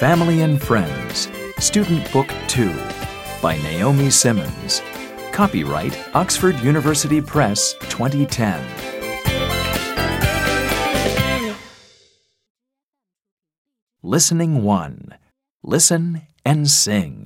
Family and Friends, Student Book 2 by Naomi Simmons. Copyright Oxford University Press 2010. Listening 1. Listen and sing.